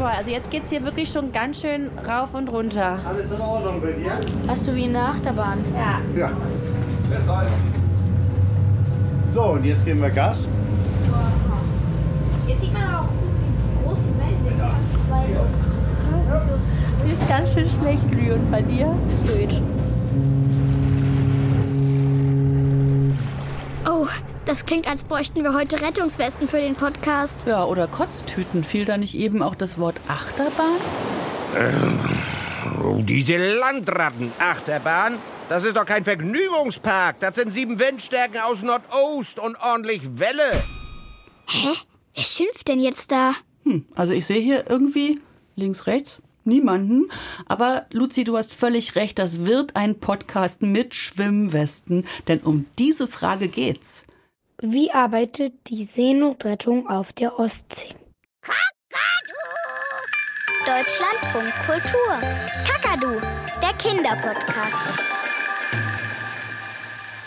Boah, also jetzt geht's hier wirklich schon ganz schön rauf und runter. Alles in Ordnung bei dir? Hast du wie in der Achterbahn? Ja. Ja. So, und jetzt geben wir Gas. Jetzt sieht man auch, wie groß die Wellen sind. Krass. Sie ist ganz schön schlecht. Und bei dir? Blöd. Das klingt, als bräuchten wir heute Rettungswesten für den Podcast. Ja, oder Kotztüten. Fiel da nicht eben auch das Wort Achterbahn? Oh, diese Landratten-Achterbahn? Das ist doch kein Vergnügungspark. Das sind sieben Windstärken aus Nordost und ordentlich Welle. Hä? Wer schimpft denn jetzt da? Hm, also ich sehe hier irgendwie links, rechts niemanden. Aber Luzi, du hast völlig recht. Das wird ein Podcast mit Schwimmwesten. Denn um diese Frage geht's. Wie arbeitet die Seenotrettung auf der Ostsee? Deutschlandfunk Kultur. Kakadu, der Kinderpodcast.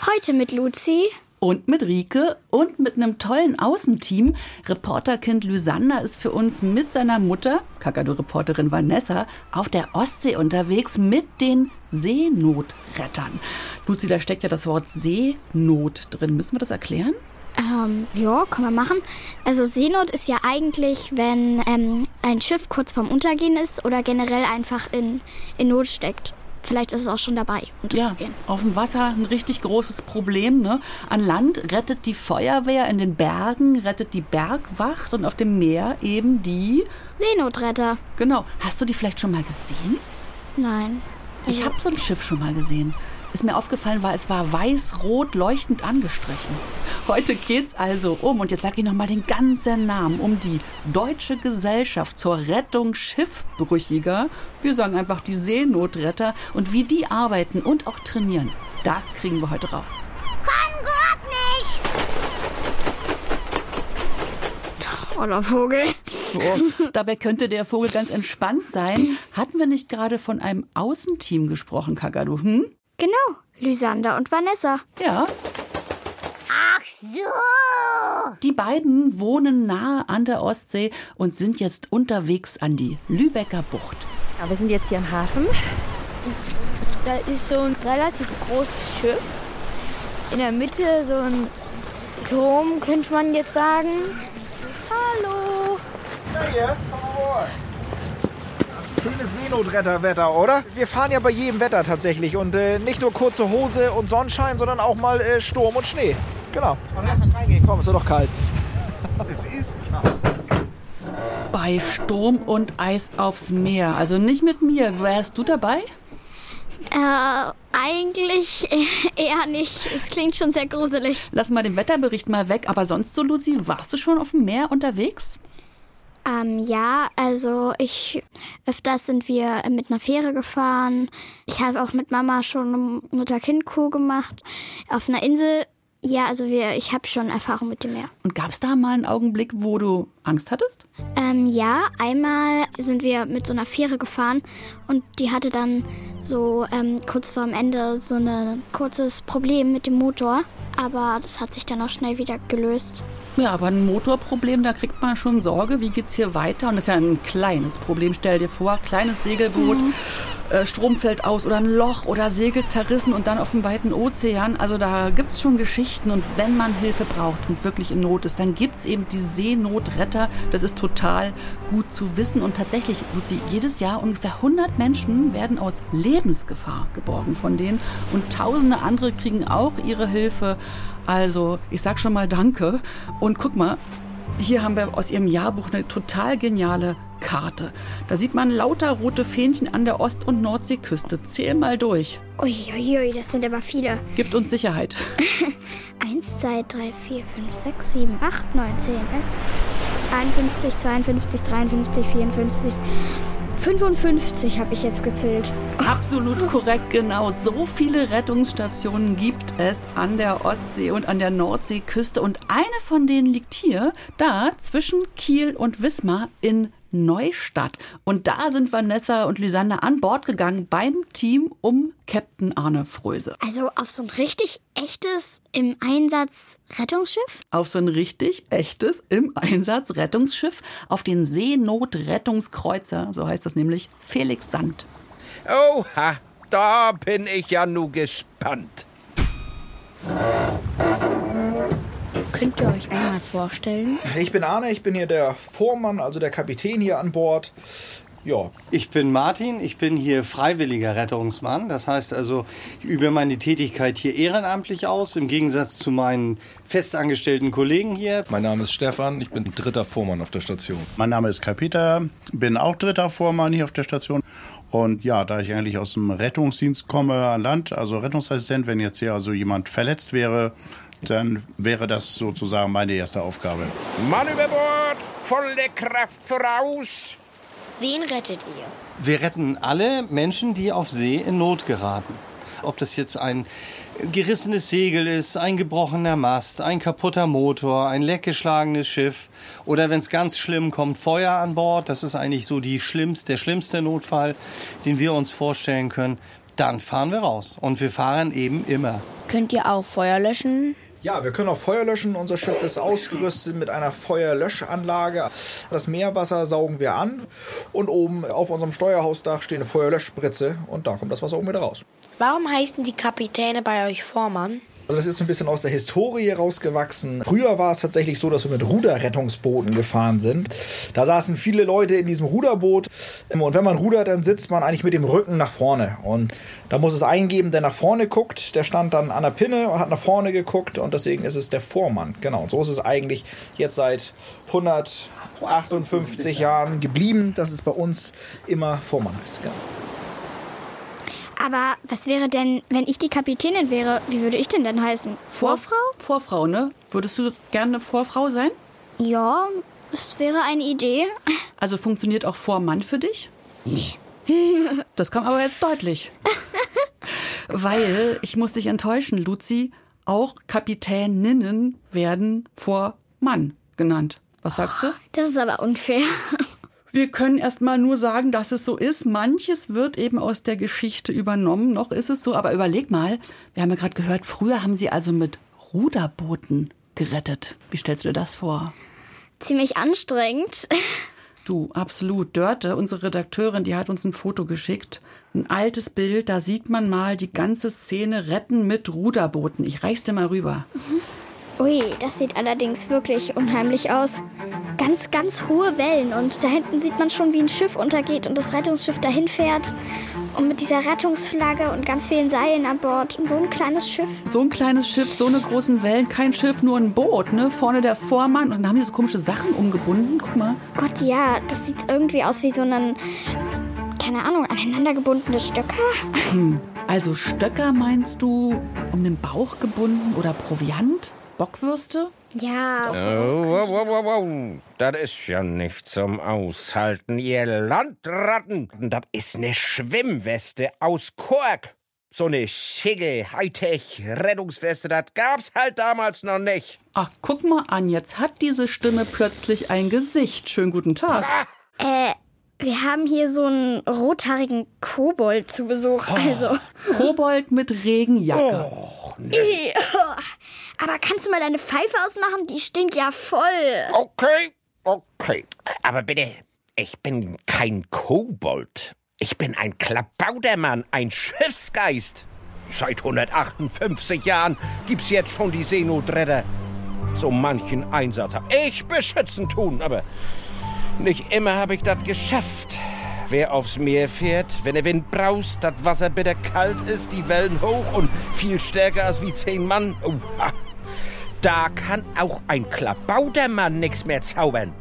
Heute mit Luzi. Und mit Rike und mit einem tollen Außenteam. Reporterkind Lysander ist für uns mit seiner Mutter, Kakadu-Reporterin Vanessa, auf der Ostsee unterwegs mit den Seenotrettern. Luzi, da steckt ja das Wort Seenot drin. Müssen wir das erklären? Ähm, ja, kann man machen. Also Seenot ist ja eigentlich, wenn ähm, ein Schiff kurz vorm Untergehen ist oder generell einfach in, in Not steckt. Vielleicht ist es auch schon dabei, Ja, unterzugehen. auf dem Wasser ein richtig großes Problem. Ne? An Land rettet die Feuerwehr, in den Bergen rettet die Bergwacht und auf dem Meer eben die. Seenotretter. Genau. Hast du die vielleicht schon mal gesehen? Nein. Ich habe so ein Schiff schon mal gesehen. Ist mir aufgefallen, war es war weiß-rot leuchtend angestrichen. Heute geht's also um, und jetzt sag ich nochmal den ganzen Namen, um die Deutsche Gesellschaft zur Rettung Schiffbrüchiger. Wir sagen einfach die Seenotretter und wie die arbeiten und auch trainieren. Das kriegen wir heute raus. Oller Vogel. So, dabei könnte der Vogel ganz entspannt sein. Hatten wir nicht gerade von einem Außenteam gesprochen, Kakadu? Hm? Genau. Lysander und Vanessa. Ja. Ach so. Die beiden wohnen nahe an der Ostsee und sind jetzt unterwegs an die Lübecker Bucht. Ja, wir sind jetzt hier am Hafen. Da ist so ein relativ großes Schiff. In der Mitte so ein Turm, könnte man jetzt sagen. Hallo. Komm mal Schönes Seenotretterwetter, oder? Wir fahren ja bei jedem Wetter tatsächlich. Und äh, nicht nur kurze Hose und Sonnenschein, sondern auch mal äh, Sturm und Schnee. Genau. Und lass uns reingehen. Komm, es wird doch kalt. es ist kalt. Bei Sturm und Eis aufs Meer. Also nicht mit mir. Wärst du dabei? Äh, eigentlich eher nicht. Es klingt schon sehr gruselig. Lass mal den Wetterbericht mal weg. Aber sonst so, Luzi, warst du schon auf dem Meer unterwegs? Ähm, ja, also ich öfters sind wir mit einer Fähre gefahren. Ich habe auch mit Mama schon eine Mutter-Kind-Kuh gemacht. Auf einer Insel. Ja, also wir, ich habe schon Erfahrung mit dem Meer. Und gab es da mal einen Augenblick, wo du Angst hattest? Ähm, ja, einmal sind wir mit so einer Fähre gefahren und die hatte dann so ähm, kurz vorm Ende so ein kurzes Problem mit dem Motor. Aber das hat sich dann auch schnell wieder gelöst. Ja, aber ein Motorproblem, da kriegt man schon Sorge. Wie geht's hier weiter? Und das ist ja ein kleines Problem. Stell dir vor, kleines Segelboot, äh, Strom fällt aus oder ein Loch oder Segel zerrissen und dann auf dem weiten Ozean. Also da gibt's schon Geschichten. Und wenn man Hilfe braucht und wirklich in Not ist, dann gibt's eben die Seenotretter. Das ist total gut zu wissen. Und tatsächlich, Luzi, jedes Jahr ungefähr 100 Menschen werden aus Lebensgefahr geborgen von denen. Und tausende andere kriegen auch ihre Hilfe. Also, ich sag schon mal Danke. Und guck mal, hier haben wir aus ihrem Jahrbuch eine total geniale Karte. Da sieht man lauter rote Fähnchen an der Ost- und Nordseeküste. Zähl mal durch. Uiuiui, das sind aber viele. Gibt uns Sicherheit. 1, 2, 3, 4, 5, 6, 7, 8, 9, 10, 11, 51, 52, 53, 54, 55 habe ich jetzt gezählt. Absolut korrekt, genau. So viele Rettungsstationen gibt es an der Ostsee und an der Nordseeküste. Und eine von denen liegt hier, da zwischen Kiel und Wismar in Neustadt. Und da sind Vanessa und Lysander an Bord gegangen beim Team um Captain Arne Fröse. Also auf so ein richtig echtes im Einsatz Rettungsschiff? Auf so ein richtig echtes im Einsatz Rettungsschiff auf den Seenotrettungskreuzer, so heißt das nämlich, Felix Sand. Oha, da bin ich ja nu gespannt. Könnt ihr euch einmal vorstellen? Ich bin Arne, ich bin hier der Vormann, also der Kapitän hier an Bord. Ja, Ich bin Martin, ich bin hier freiwilliger Rettungsmann. Das heißt also, ich übe meine Tätigkeit hier ehrenamtlich aus, im Gegensatz zu meinen festangestellten Kollegen hier. Mein Name ist Stefan, ich bin dritter Vormann auf der Station. Mein Name ist Kai Peter, bin auch dritter Vormann hier auf der Station. Und ja, da ich eigentlich aus dem Rettungsdienst komme an Land, also Rettungsassistent, wenn jetzt hier also jemand verletzt wäre, dann wäre das sozusagen meine erste Aufgabe. Mann über Bord, volle Kraft voraus. Wen rettet ihr? Wir retten alle Menschen, die auf See in Not geraten. Ob das jetzt ein gerissenes Segel ist, ein gebrochener Mast, ein kaputter Motor, ein leckgeschlagenes Schiff oder wenn es ganz schlimm kommt, Feuer an Bord, das ist eigentlich so die schlimmste, der schlimmste Notfall, den wir uns vorstellen können, dann fahren wir raus. Und wir fahren eben immer. Könnt ihr auch Feuer löschen? Ja, wir können auch Feuer löschen. Unser Schiff ist ausgerüstet mit einer Feuerlöschanlage. Das Meerwasser saugen wir an und oben auf unserem Steuerhausdach steht eine Feuerlöschspritze und da kommt das Wasser oben wieder raus. Warum heißen die Kapitäne bei euch Vormann? Also das ist ein bisschen aus der Historie rausgewachsen. Früher war es tatsächlich so, dass wir mit Ruderrettungsbooten gefahren sind. Da saßen viele Leute in diesem Ruderboot und wenn man rudert, dann sitzt man eigentlich mit dem Rücken nach vorne. Und da muss es eingeben, der nach vorne guckt. Der stand dann an der Pinne und hat nach vorne geguckt und deswegen ist es der Vormann. Genau, und so ist es eigentlich jetzt seit 158 Jahren geblieben, dass es bei uns immer Vormann ist. Genau. Aber was wäre denn, wenn ich die Kapitänin wäre? Wie würde ich denn dann heißen? Vorfrau? Vorfrau, ne? Würdest du gerne Vorfrau sein? Ja, das wäre eine Idee. Also funktioniert auch Vormann für dich? Nee. Das kam aber jetzt deutlich. Weil, ich muss dich enttäuschen, Luzi, auch Kapitäninnen werden vor Mann genannt. Was sagst du? Das ist aber unfair. Wir können erstmal nur sagen, dass es so ist. Manches wird eben aus der Geschichte übernommen. Noch ist es so. Aber überleg mal, wir haben ja gerade gehört, früher haben sie also mit Ruderbooten gerettet. Wie stellst du dir das vor? Ziemlich anstrengend. Du, absolut. Dörte, unsere Redakteurin, die hat uns ein Foto geschickt. Ein altes Bild, da sieht man mal die ganze Szene retten mit Ruderbooten. Ich reich's dir mal rüber. Ui, das sieht allerdings wirklich unheimlich aus. Ganz, ganz hohe Wellen und da hinten sieht man schon, wie ein Schiff untergeht und das Rettungsschiff dahin fährt. Und mit dieser Rettungsflagge und ganz vielen Seilen an Bord. Und so ein kleines Schiff. So ein kleines Schiff, so eine großen Wellen, kein Schiff, nur ein Boot, ne? Vorne der Vormann und dann haben die so komische Sachen umgebunden. Guck mal. Gott, ja, das sieht irgendwie aus wie so ein, keine Ahnung, aneinandergebundene Stöcker. Also Stöcker meinst du um den Bauch gebunden oder Proviant? Bockwürste? Ja, Oh, wow, wow, wow, wow. Das ist ja nicht zum Aushalten, ihr Landratten. Das ist eine Schwimmweste aus Kork. So eine schicke Hightech-Rettungsweste, das gab's halt damals noch nicht. Ach, guck mal an, jetzt hat diese Stimme plötzlich ein Gesicht. Schönen guten Tag. äh, wir haben hier so einen rothaarigen Kobold zu Besuch. Also. Kobold mit Regenjacke. Ih, oh. Aber kannst du mal deine Pfeife ausmachen? Die stinkt ja voll. Okay, okay. Aber bitte, ich bin kein Kobold. Ich bin ein Klabaudermann, ein Schiffsgeist. Seit 158 Jahren gibt's jetzt schon die Seenotretter. So manchen Einsatz hab ich beschützen tun, aber nicht immer habe ich das geschafft. Wer aufs Meer fährt, wenn der Wind braust, das Wasser bitter kalt ist, die Wellen hoch und viel stärker als wie zehn Mann, oha, da kann auch ein Klabautermann nix mehr zaubern.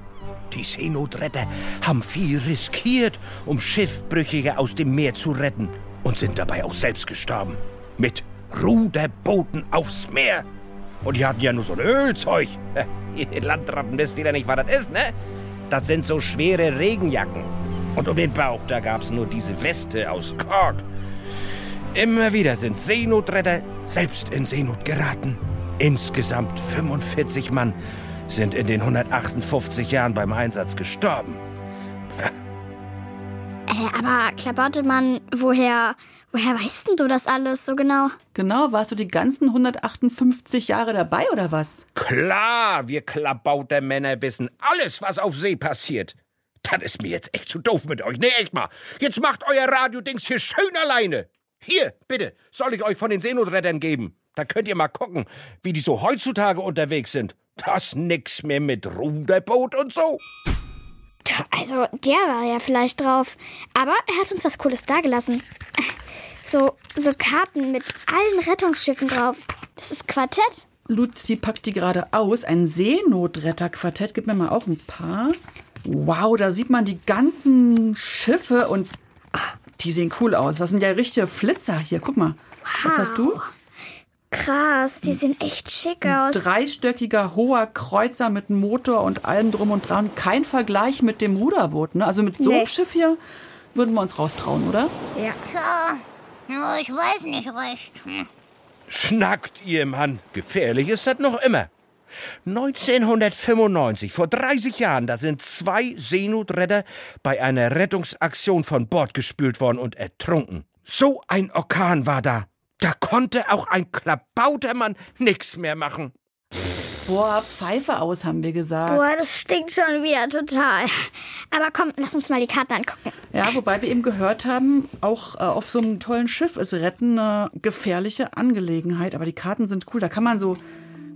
Die Seenotretter haben viel riskiert, um Schiffbrüchige aus dem Meer zu retten und sind dabei auch selbst gestorben. Mit Ruderbooten aufs Meer. Und die hatten ja nur so ein Ölzeug. Ihr Landratten wisst wieder nicht, was das ist, ne? Das sind so schwere Regenjacken. Und um den Bauch, da gab's nur diese Weste aus Kork. Immer wieder sind Seenotretter selbst in Seenot geraten. Insgesamt 45 Mann sind in den 158 Jahren beim Einsatz gestorben. Äh, aber Klabautemann, woher, woher weißt denn du das alles so genau? Genau, warst du die ganzen 158 Jahre dabei oder was? Klar, wir Klabautermänner wissen alles, was auf See passiert. Das ist mir jetzt echt zu doof mit euch. Nee, echt mal. Jetzt macht euer Radio-Dings hier schön alleine. Hier, bitte, soll ich euch von den Seenotrettern geben. Da könnt ihr mal gucken, wie die so heutzutage unterwegs sind. Das nix mehr mit Ruderboot und so. Also, der war ja vielleicht drauf. Aber er hat uns was Cooles dagelassen. So, so Karten mit allen Rettungsschiffen drauf. Das ist Quartett. Luzi packt die gerade aus. Ein Seenotretterquartett. Gib mir mal auch ein paar. Wow, da sieht man die ganzen Schiffe und ah, die sehen cool aus. Das sind ja richtige Flitzer hier. Guck mal. Was hast du? Krass, die sehen echt schick aus. Dreistöckiger, hoher Kreuzer mit Motor und allem drum und dran. Kein Vergleich mit dem Ruderboot. Ne? Also mit so einem Nee. Schiff hier würden wir uns raustrauen, oder? Ja. Tja, ja, ich weiß nicht recht. Hm. Schnackt ihr, Mann. Gefährlich ist das noch immer. 1995, vor 30 Jahren, da sind zwei Seenotretter bei einer Rettungsaktion von Bord gespült worden und ertrunken. So ein Orkan war da. Da konnte auch ein Klabautermann nix mehr machen. Boah, Pfeife aus, haben wir gesagt. Boah, das stinkt schon wieder total. Aber komm, lass uns mal die Karten angucken. Ja, wobei wir eben gehört haben, auch äh, auf so einem tollen Schiff ist Retten eine gefährliche Angelegenheit. Aber die Karten sind cool. Da kann man so,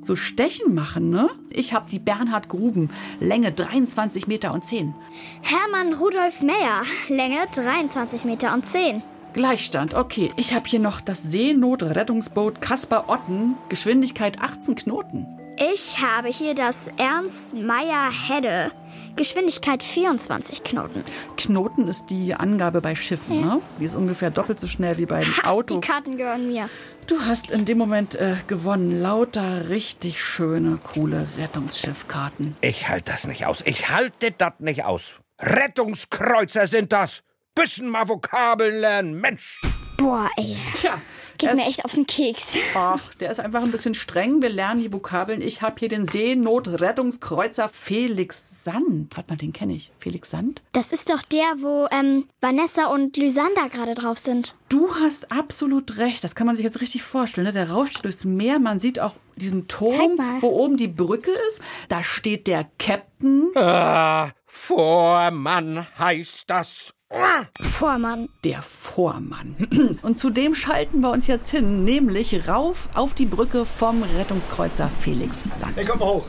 so Stechen machen, ne? Ich habe die Bernhard Gruben, Länge 23 Meter und 10. Hermann Rudolf Meyer, Länge 23 Meter und 10. Gleichstand, okay. Ich habe hier noch das Seenotrettungsboot Kaspar Otten, Geschwindigkeit 18 Knoten. Ich habe hier das Ernst Meyer Hedde, Geschwindigkeit 24 Knoten. Knoten ist die Angabe bei Schiffen, ne? Die ist ungefähr doppelt so schnell wie beim Ha, Auto. die Karten gehören mir. Du hast in dem Moment äh, gewonnen. Lauter richtig schöne, coole Rettungsschiffkarten. Ich halt das nicht aus. Ich halte das nicht aus. Rettungskreuzer sind das. Bisschen mal Vokabeln lernen, Mensch. Boah, ey. Tja, Geht es- mir echt auf den Keks. Ach, der ist einfach ein bisschen streng. Wir lernen die Vokabeln. Ich habe hier den Seenotrettungskreuzer Felix Sand. Warte mal, den kenne ich. Felix Sand? Das ist doch der, wo ähm, Vanessa und Lysander gerade drauf sind. Du hast absolut recht. Das kann man sich jetzt richtig vorstellen. Ne? Der rauscht durchs Meer. Man sieht auch diesen Turm, wo oben die Brücke ist. Da steht der Captain. Ah, Vormann heißt das. Ah. Vormann. Der Vormann. Und zu dem schalten wir uns jetzt hin, nämlich rauf auf die Brücke vom Rettungskreuzer Felix Sand. Hey, komm mal hoch.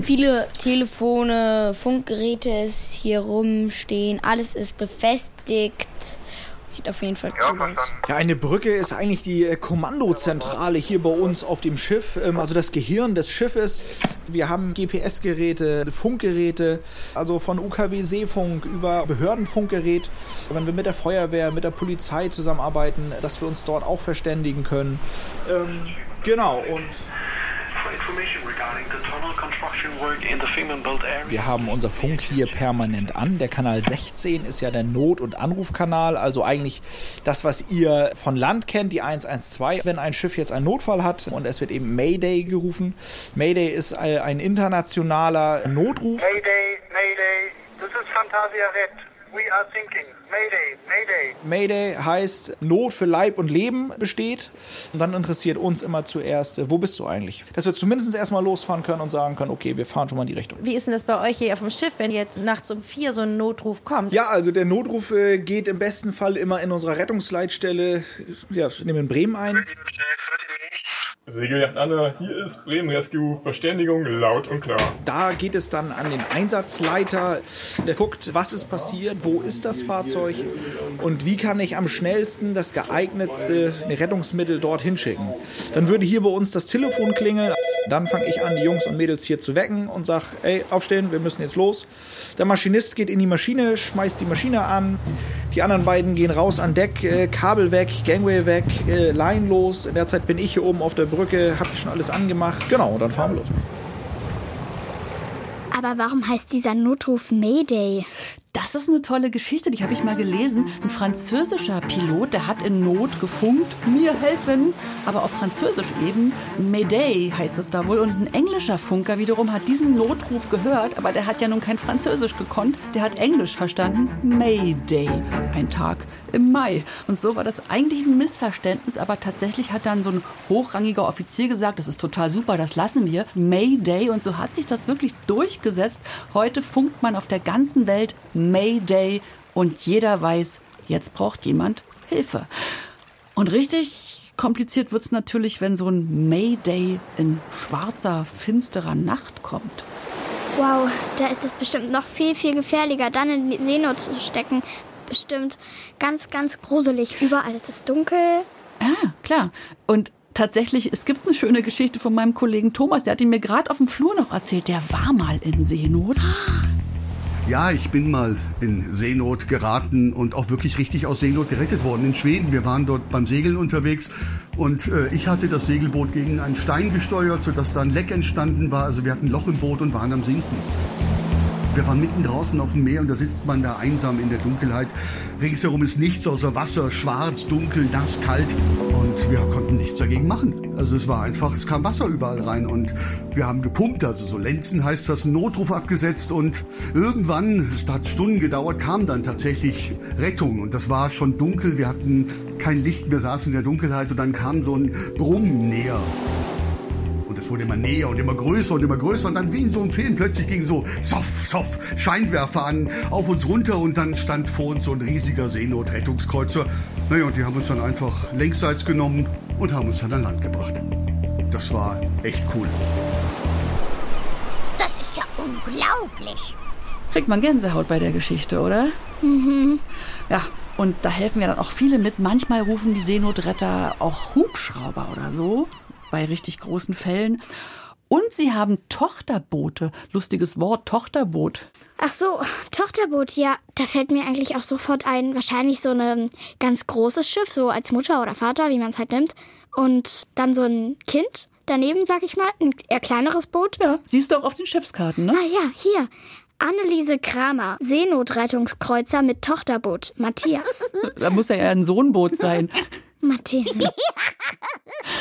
Viele Telefone, Funkgeräte ist hier rumstehen. Alles ist befestigt. Sieht auf jeden Fall cool aus. Ja, eine Brücke ist eigentlich die äh, Kommandozentrale hier bei uns auf dem Schiff, ähm, also das Gehirn des Schiffes. Wir haben GPS-Geräte, Funkgeräte, also von UKW Seefunk über Behördenfunkgerät. Wenn wir mit der Feuerwehr, mit der Polizei zusammenarbeiten, dass wir uns dort auch verständigen können. Ähm, genau, und For information regarding Wir haben unser Funk hier permanent an. Der Kanal 16 ist ja der Not- und Anrufkanal, also eigentlich das, was ihr von Land kennt, die 112. Wenn ein Schiff jetzt einen Notfall hat und es wird eben Mayday gerufen. Mayday ist äh, ein internationaler Notruf. Mayday, Mayday, this is Fantasia Red. We are sinking. Mayday, Mayday. Mayday heißt Not für Leib und Leben besteht. Und dann interessiert uns immer zuerst, wo bist du eigentlich? Dass wir zumindest erstmal losfahren können und sagen können, okay, wir fahren schon mal in die Richtung. Wie ist denn das bei euch hier auf dem Schiff, wenn jetzt nachts um vier so ein Notruf kommt? Ja, also der Notruf äh, geht im besten Fall immer in unserer Rettungsleitstelle, ja, nehmen wir in Bremen ein. Segelyacht Anna, hier ist Bremen Rescue, Verständigung laut und klar. Da geht es dann an den Einsatzleiter, der guckt, was ist passiert, wo ist das Fahrzeug und wie kann ich am schnellsten das geeignetste Rettungsmittel dorthin schicken. Dann würde hier bei uns das Telefon klingeln, dann fange ich an, die Jungs und Mädels hier zu wecken und sage, ey, aufstehen, wir müssen jetzt los. Der Maschinist geht in die Maschine, schmeißt die Maschine an, die anderen beiden gehen raus an Deck, äh, Kabel weg, Gangway weg, äh, Line los. In der Zeit bin ich hier oben auf der Brücke, habe schon alles angemacht. Genau, dann fahren wir los. Aber warum heißt dieser Notruf Mayday? Das ist eine tolle Geschichte, die habe ich mal gelesen. Ein französischer Pilot, der hat in Not gefunkt, mir helfen, aber auf Französisch eben. Mayday heißt es da wohl. Und ein englischer Funker wiederum hat diesen Notruf gehört, aber der hat ja nun kein Französisch gekonnt. Der hat Englisch verstanden. Mayday, ein Tag im Mai. Und so war das eigentlich ein Missverständnis, aber tatsächlich hat dann so ein hochrangiger Offizier gesagt, das ist total super, das lassen wir. Mayday. Und so hat sich das wirklich durchgesetzt. Heute funkt man auf der ganzen Welt Mayday und jeder weiß, jetzt braucht jemand Hilfe. Und richtig kompliziert wird es natürlich, wenn so ein Mayday in schwarzer, finsterer Nacht kommt. Wow, da ist es bestimmt noch viel, viel gefährlicher, dann in die Seenot zu stecken. Bestimmt ganz, ganz gruselig. Überall ist es dunkel. Ah, klar. Und tatsächlich, es gibt eine schöne Geschichte von meinem Kollegen Thomas, der hat die mir gerade auf dem Flur noch erzählt. Der war mal in Seenot. Ja, ich bin mal in Seenot geraten und auch wirklich richtig aus Seenot gerettet worden in Schweden. Wir waren dort beim Segeln unterwegs und äh, ich hatte das Segelboot gegen einen Stein gesteuert, sodass da ein Leck entstanden war. Also wir hatten ein Loch im Boot und waren am Sinken. Wir waren mitten draußen auf dem Meer und da sitzt man da einsam in der Dunkelheit. Ringsherum ist nichts außer Wasser, schwarz, dunkel, nass, kalt. Und wir konnten nichts dagegen machen. Also es war einfach, es kam Wasser überall rein und wir haben gepumpt, also so Lenzen heißt das, einen Notruf abgesetzt und irgendwann, es hat Stunden gedauert, kam dann tatsächlich Rettung und das war schon dunkel, wir hatten kein Licht mehr, saßen in der Dunkelheit und dann kam so ein Brummen näher. Es wurde immer näher und immer größer und immer größer. Und dann wie in so einem Film plötzlich ging so zoff, zoff, Scheinwerfer an, auf uns runter. Und dann stand vor uns so ein riesiger Seenotrettungskreuzer. Naja, und die haben uns dann einfach längsseits genommen und haben uns dann an Land gebracht. Das war echt cool. Das ist ja unglaublich. Kriegt man Gänsehaut bei der Geschichte, oder? Mhm. Ja, und da helfen ja dann auch viele mit. Manchmal rufen die Seenotretter auch Hubschrauber oder so, bei richtig großen Fällen. Und sie haben Tochterboote. Lustiges Wort, Tochterboot. Ach so, Tochterboot, ja, da fällt mir eigentlich auch sofort ein, wahrscheinlich so ein ganz großes Schiff, so als Mutter oder Vater, wie man es halt nennt. Und dann so ein Kind daneben, sag ich mal, ein eher kleineres Boot. Ja, siehst du auch auf den Schiffskarten, ne? Ah ja, hier. Anneliese Kramer, Seenotrettungskreuzer mit Tochterboot, Matthias. Da muss ja eher ein Sohnboot sein. Matthias.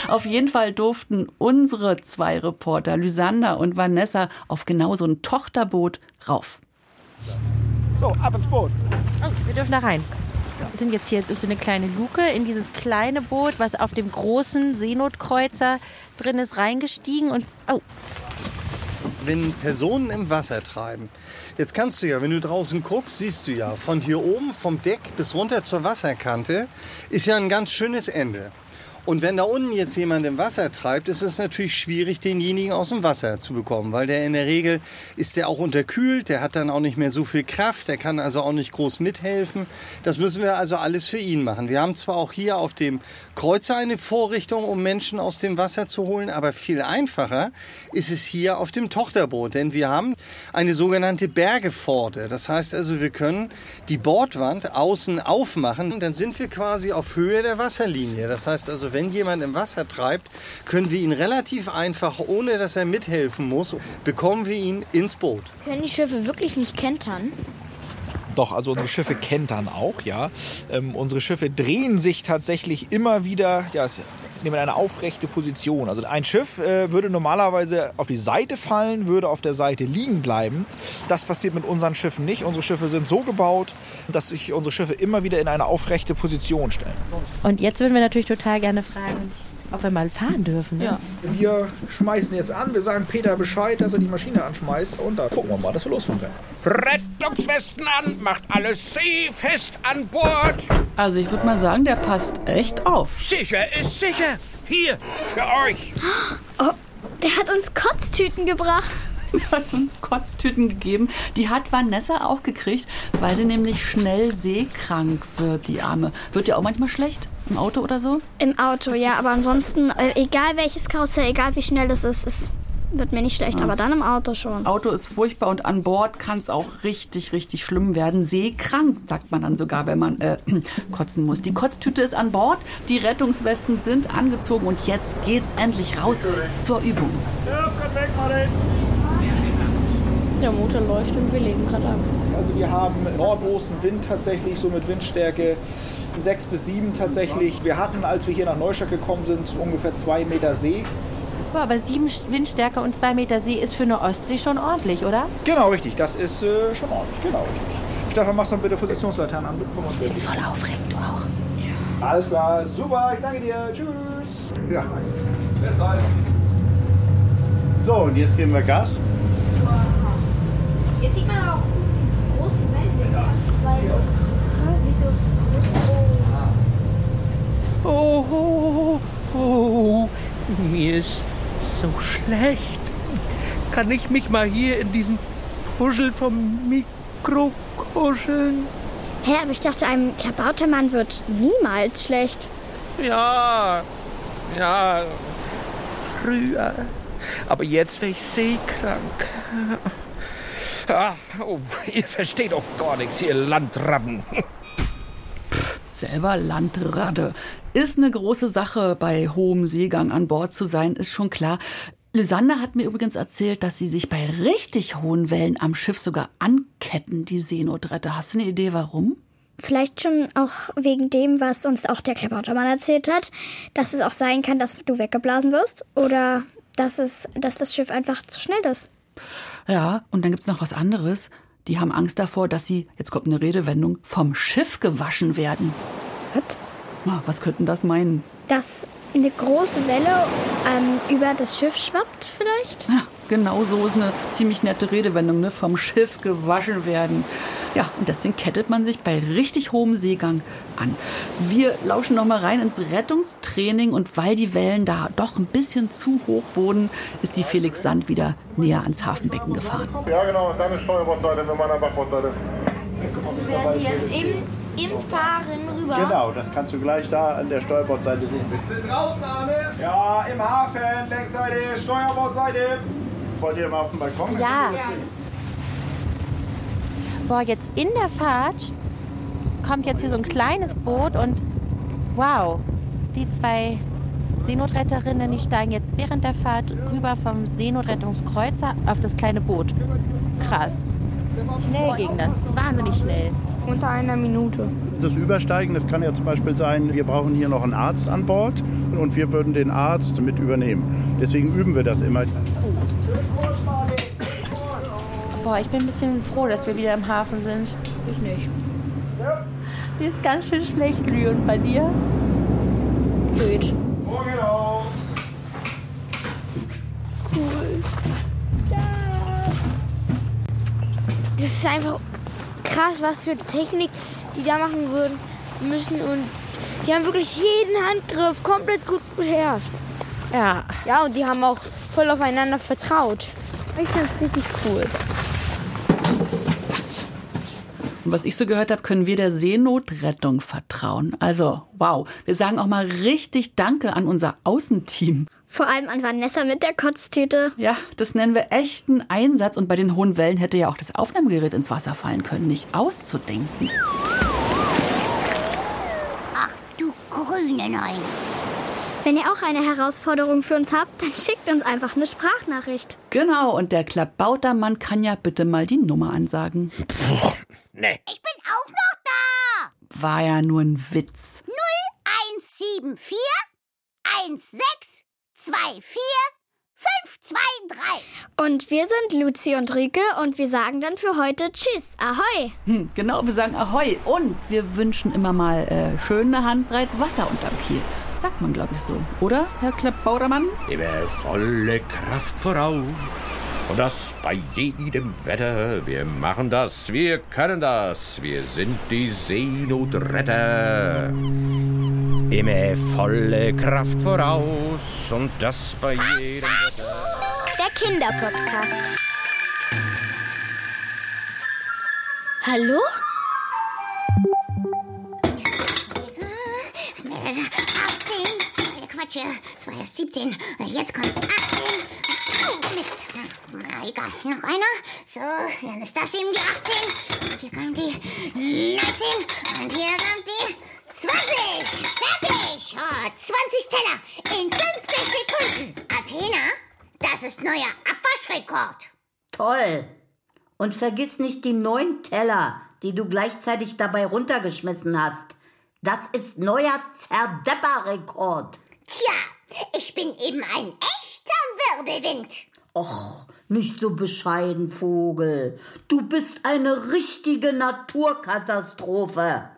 Auf jeden Fall durften unsere zwei Reporter, Lysander und Vanessa, auf genau so ein Tochterboot rauf. So, ab ins Boot. Oh, wir dürfen da rein. Wir sind jetzt hier durch so eine kleine Luke in dieses kleine Boot, was auf dem großen Seenotkreuzer drin ist, reingestiegen und oh, wenn Personen im Wasser treiben, jetzt kannst du ja, wenn du draußen guckst, siehst du ja, von hier oben vom Deck bis runter zur Wasserkante ist ja ein ganz schönes Ende. Und wenn da unten jetzt jemand im Wasser treibt, ist es natürlich schwierig, denjenigen aus dem Wasser zu bekommen, weil der in der Regel ist der auch unterkühlt, der hat dann auch nicht mehr so viel Kraft, der kann also auch nicht groß mithelfen. Das müssen wir also alles für ihn machen. Wir haben zwar auch hier auf dem Kreuzer eine Vorrichtung, um Menschen aus dem Wasser zu holen, aber viel einfacher ist es hier auf dem Tochterboot, denn wir haben eine sogenannte Bergepforte. Das heißt also, wir können die Bordwand außen aufmachen, dann sind wir quasi auf Höhe der Wasserlinie. Das heißt also, wenn jemand im Wasser treibt, können wir ihn relativ einfach, ohne dass er mithelfen muss, bekommen wir ihn ins Boot. Können die Schiffe wirklich nicht kentern? Doch, also unsere Schiffe kentern auch, ja. Ähm, unsere Schiffe drehen sich tatsächlich immer wieder, ja, es- nehmen eine aufrechte Position. Also ein Schiff äh, würde normalerweise auf die Seite fallen, würde auf der Seite liegen bleiben. Das passiert mit unseren Schiffen nicht. Unsere Schiffe sind so gebaut, dass sich unsere Schiffe immer wieder in eine aufrechte Position stellen. Und jetzt würden wir natürlich total gerne fragen, ob wir mal fahren dürfen. Ne? Ja. Wir schmeißen jetzt an, wir sagen Peter Bescheid, dass er die Maschine anschmeißt und dann gucken wir mal, dass wir losfahren können. Rettungswesten an, macht alles seefest an Bord. Also ich würde mal sagen, der passt echt auf. Sicher ist sicher. Hier, für euch. Oh, der hat uns Kotztüten gebracht. hat uns Kotztüten gegeben. Die hat Vanessa auch gekriegt, weil sie nämlich schnell seekrank wird, die Arme. Wird ihr auch manchmal schlecht? Im Auto oder so? Im Auto, ja, aber ansonsten, äh, egal welches Karussell, egal wie schnell es ist, es wird mir nicht schlecht, Ja. aber dann im Auto schon. Auto ist furchtbar und an Bord kann es auch richtig, richtig schlimm werden. Seekrank, sagt man dann sogar, wenn man äh, kotzen muss. Die Kotztüte ist an Bord, die Rettungswesten sind angezogen und jetzt geht's endlich raus zur Übung. Der Motor läuft und wir legen gerade ab. Also wir haben Nordostenwind tatsächlich, so mit Windstärke 6 bis 7 tatsächlich. Wir hatten, als wir hier nach Neustadt gekommen sind, ungefähr 2 Meter See. Boah, aber sieben Windstärke und zwei Meter See ist für eine Ostsee schon ordentlich, oder? Genau, richtig. Das ist äh, schon ordentlich. Genau, richtig. Stefan, machst du bitte Positionslaternen an. Das ist voll aufregend, du auch. Alles klar, super, ich danke dir. Tschüss. Ja. So, und jetzt geben wir Gas. Jetzt sieht man auch, wie groß die Wellen sind. Weil Oh, oh, oh, mir ist so schlecht. Kann ich mich mal hier in diesen Puschel vom Mikro kuscheln? Hä, aber ich dachte, einem Klabautermann wird niemals schlecht. Ja, ja, früher. Aber jetzt wäre ich seekrank. Ah, oh, ihr versteht doch gar nichts, ihr Landratten. Selber Landradde. Ist eine große Sache, bei hohem Seegang an Bord zu sein, ist schon klar. Lysander hat mir übrigens erzählt, dass sie sich bei richtig hohen Wellen am Schiff sogar anketten, die Seenotretter. Hast du eine Idee, warum? Vielleicht schon auch wegen dem, was uns auch der Klabautermann erzählt hat, dass es auch sein kann, dass du weggeblasen wirst oder dass, es, dass das Schiff einfach zu schnell ist. Ja, und dann gibt's noch was anderes. Die haben Angst davor, dass sie, jetzt kommt eine Redewendung, vom Schiff gewaschen werden. Was? Ah, Was könnten das meinen? Dass eine große Welle ähm, über das Schiff schwappt vielleicht? Ja, genau so ist eine ziemlich nette Redewendung, ne? Vom Schiff gewaschen werden. Ja, und deswegen kettet man sich bei richtig hohem Seegang an. Wir lauschen noch mal rein ins Rettungstraining und weil die Wellen da doch ein bisschen zu hoch wurden, ist die Felix Sand wieder näher ans Hafenbecken gefahren. Ja, genau, dann ist Steuerbordseite, wir meiner Backbordseite. Wir werden die jetzt im, im Fahren rüber. Genau, das kannst du gleich da an der Steuerbordseite sehen. Sind draußen, Arne? Ja, im Hafen, Längsseite, Steuerbordseite. Wollt ihr mal auf den Balkon? Ja. Boah, jetzt in der Fahrt kommt jetzt hier so ein kleines Boot und wow, die zwei Seenotretterinnen, die steigen jetzt während der Fahrt rüber vom Seenotrettungskreuzer auf das kleine Boot. Krass. Schnell ging das, wahnsinnig schnell. Unter einer Minute. Das Übersteigen, das kann ja zum Beispiel sein, wir brauchen hier noch einen Arzt an Bord und wir würden den Arzt mit übernehmen. Deswegen üben wir das immer. Boah, ich bin ein bisschen froh, dass wir wieder im Hafen sind. Ich nicht. Die ist ganz schön schlecht glühend bei dir. Blöd. Cool. Das ist einfach krass, was für Technik die da machen würden müssen und die haben wirklich jeden Handgriff komplett gut beherrscht. Ja. Ja, und die haben auch voll aufeinander vertraut. Ich finde es richtig cool. Und was ich so gehört habe, können wir der Seenotrettung vertrauen. Also, wow. Wir sagen auch mal richtig Danke an unser Außenteam. Vor allem an Vanessa mit der Kotztüte. Ja, das nennen wir echten Einsatz. Und bei den hohen Wellen hätte ja auch das Aufnahmegerät ins Wasser fallen können. Nicht auszudenken. Ach du grüne Neun. Wenn ihr auch eine Herausforderung für uns habt, dann schickt uns einfach eine Sprachnachricht. Genau, und der Klabautermann kann ja bitte mal die Nummer ansagen. Nee. Ich bin auch noch da. War ja nur ein Witz. 0174 16 24 523. Und wir sind Luzi und Rike und wir sagen dann für heute Tschüss, Ahoi. Hm, genau, wir sagen Ahoi. Und wir wünschen immer mal äh, schöne Handbreit Wasser unterm Kiel. Sagt man, glaube ich, so. Oder, Herr Klabautermann? Immer volle Kraft voraus. Und das bei jedem Wetter. Wir machen das, wir können das. Wir sind die Seenotretter. Immer volle Kraft voraus. Und das bei jedem Wetter. Der Kinderpodcast. Hallo? 18. Quatsch, äh, es war erst 17. Äh, Jetzt kommt 18. Oh, Mist. Na, egal. Noch einer. So, dann ist das eben die 18. Und hier kommt die 19. Und hier kommt die 20. Fertig. Oh, 20 Teller in 50 Sekunden. Athena, das ist neuer Abwaschrekord. Toll. Und vergiss nicht die neun Teller, die du gleichzeitig dabei runtergeschmissen hast. Das ist neuer Zerdepper-Rekord. Tja, ich bin eben ein echter Wirbelwind. Och, nicht so bescheiden, Vogel. Du bist eine richtige Naturkatastrophe.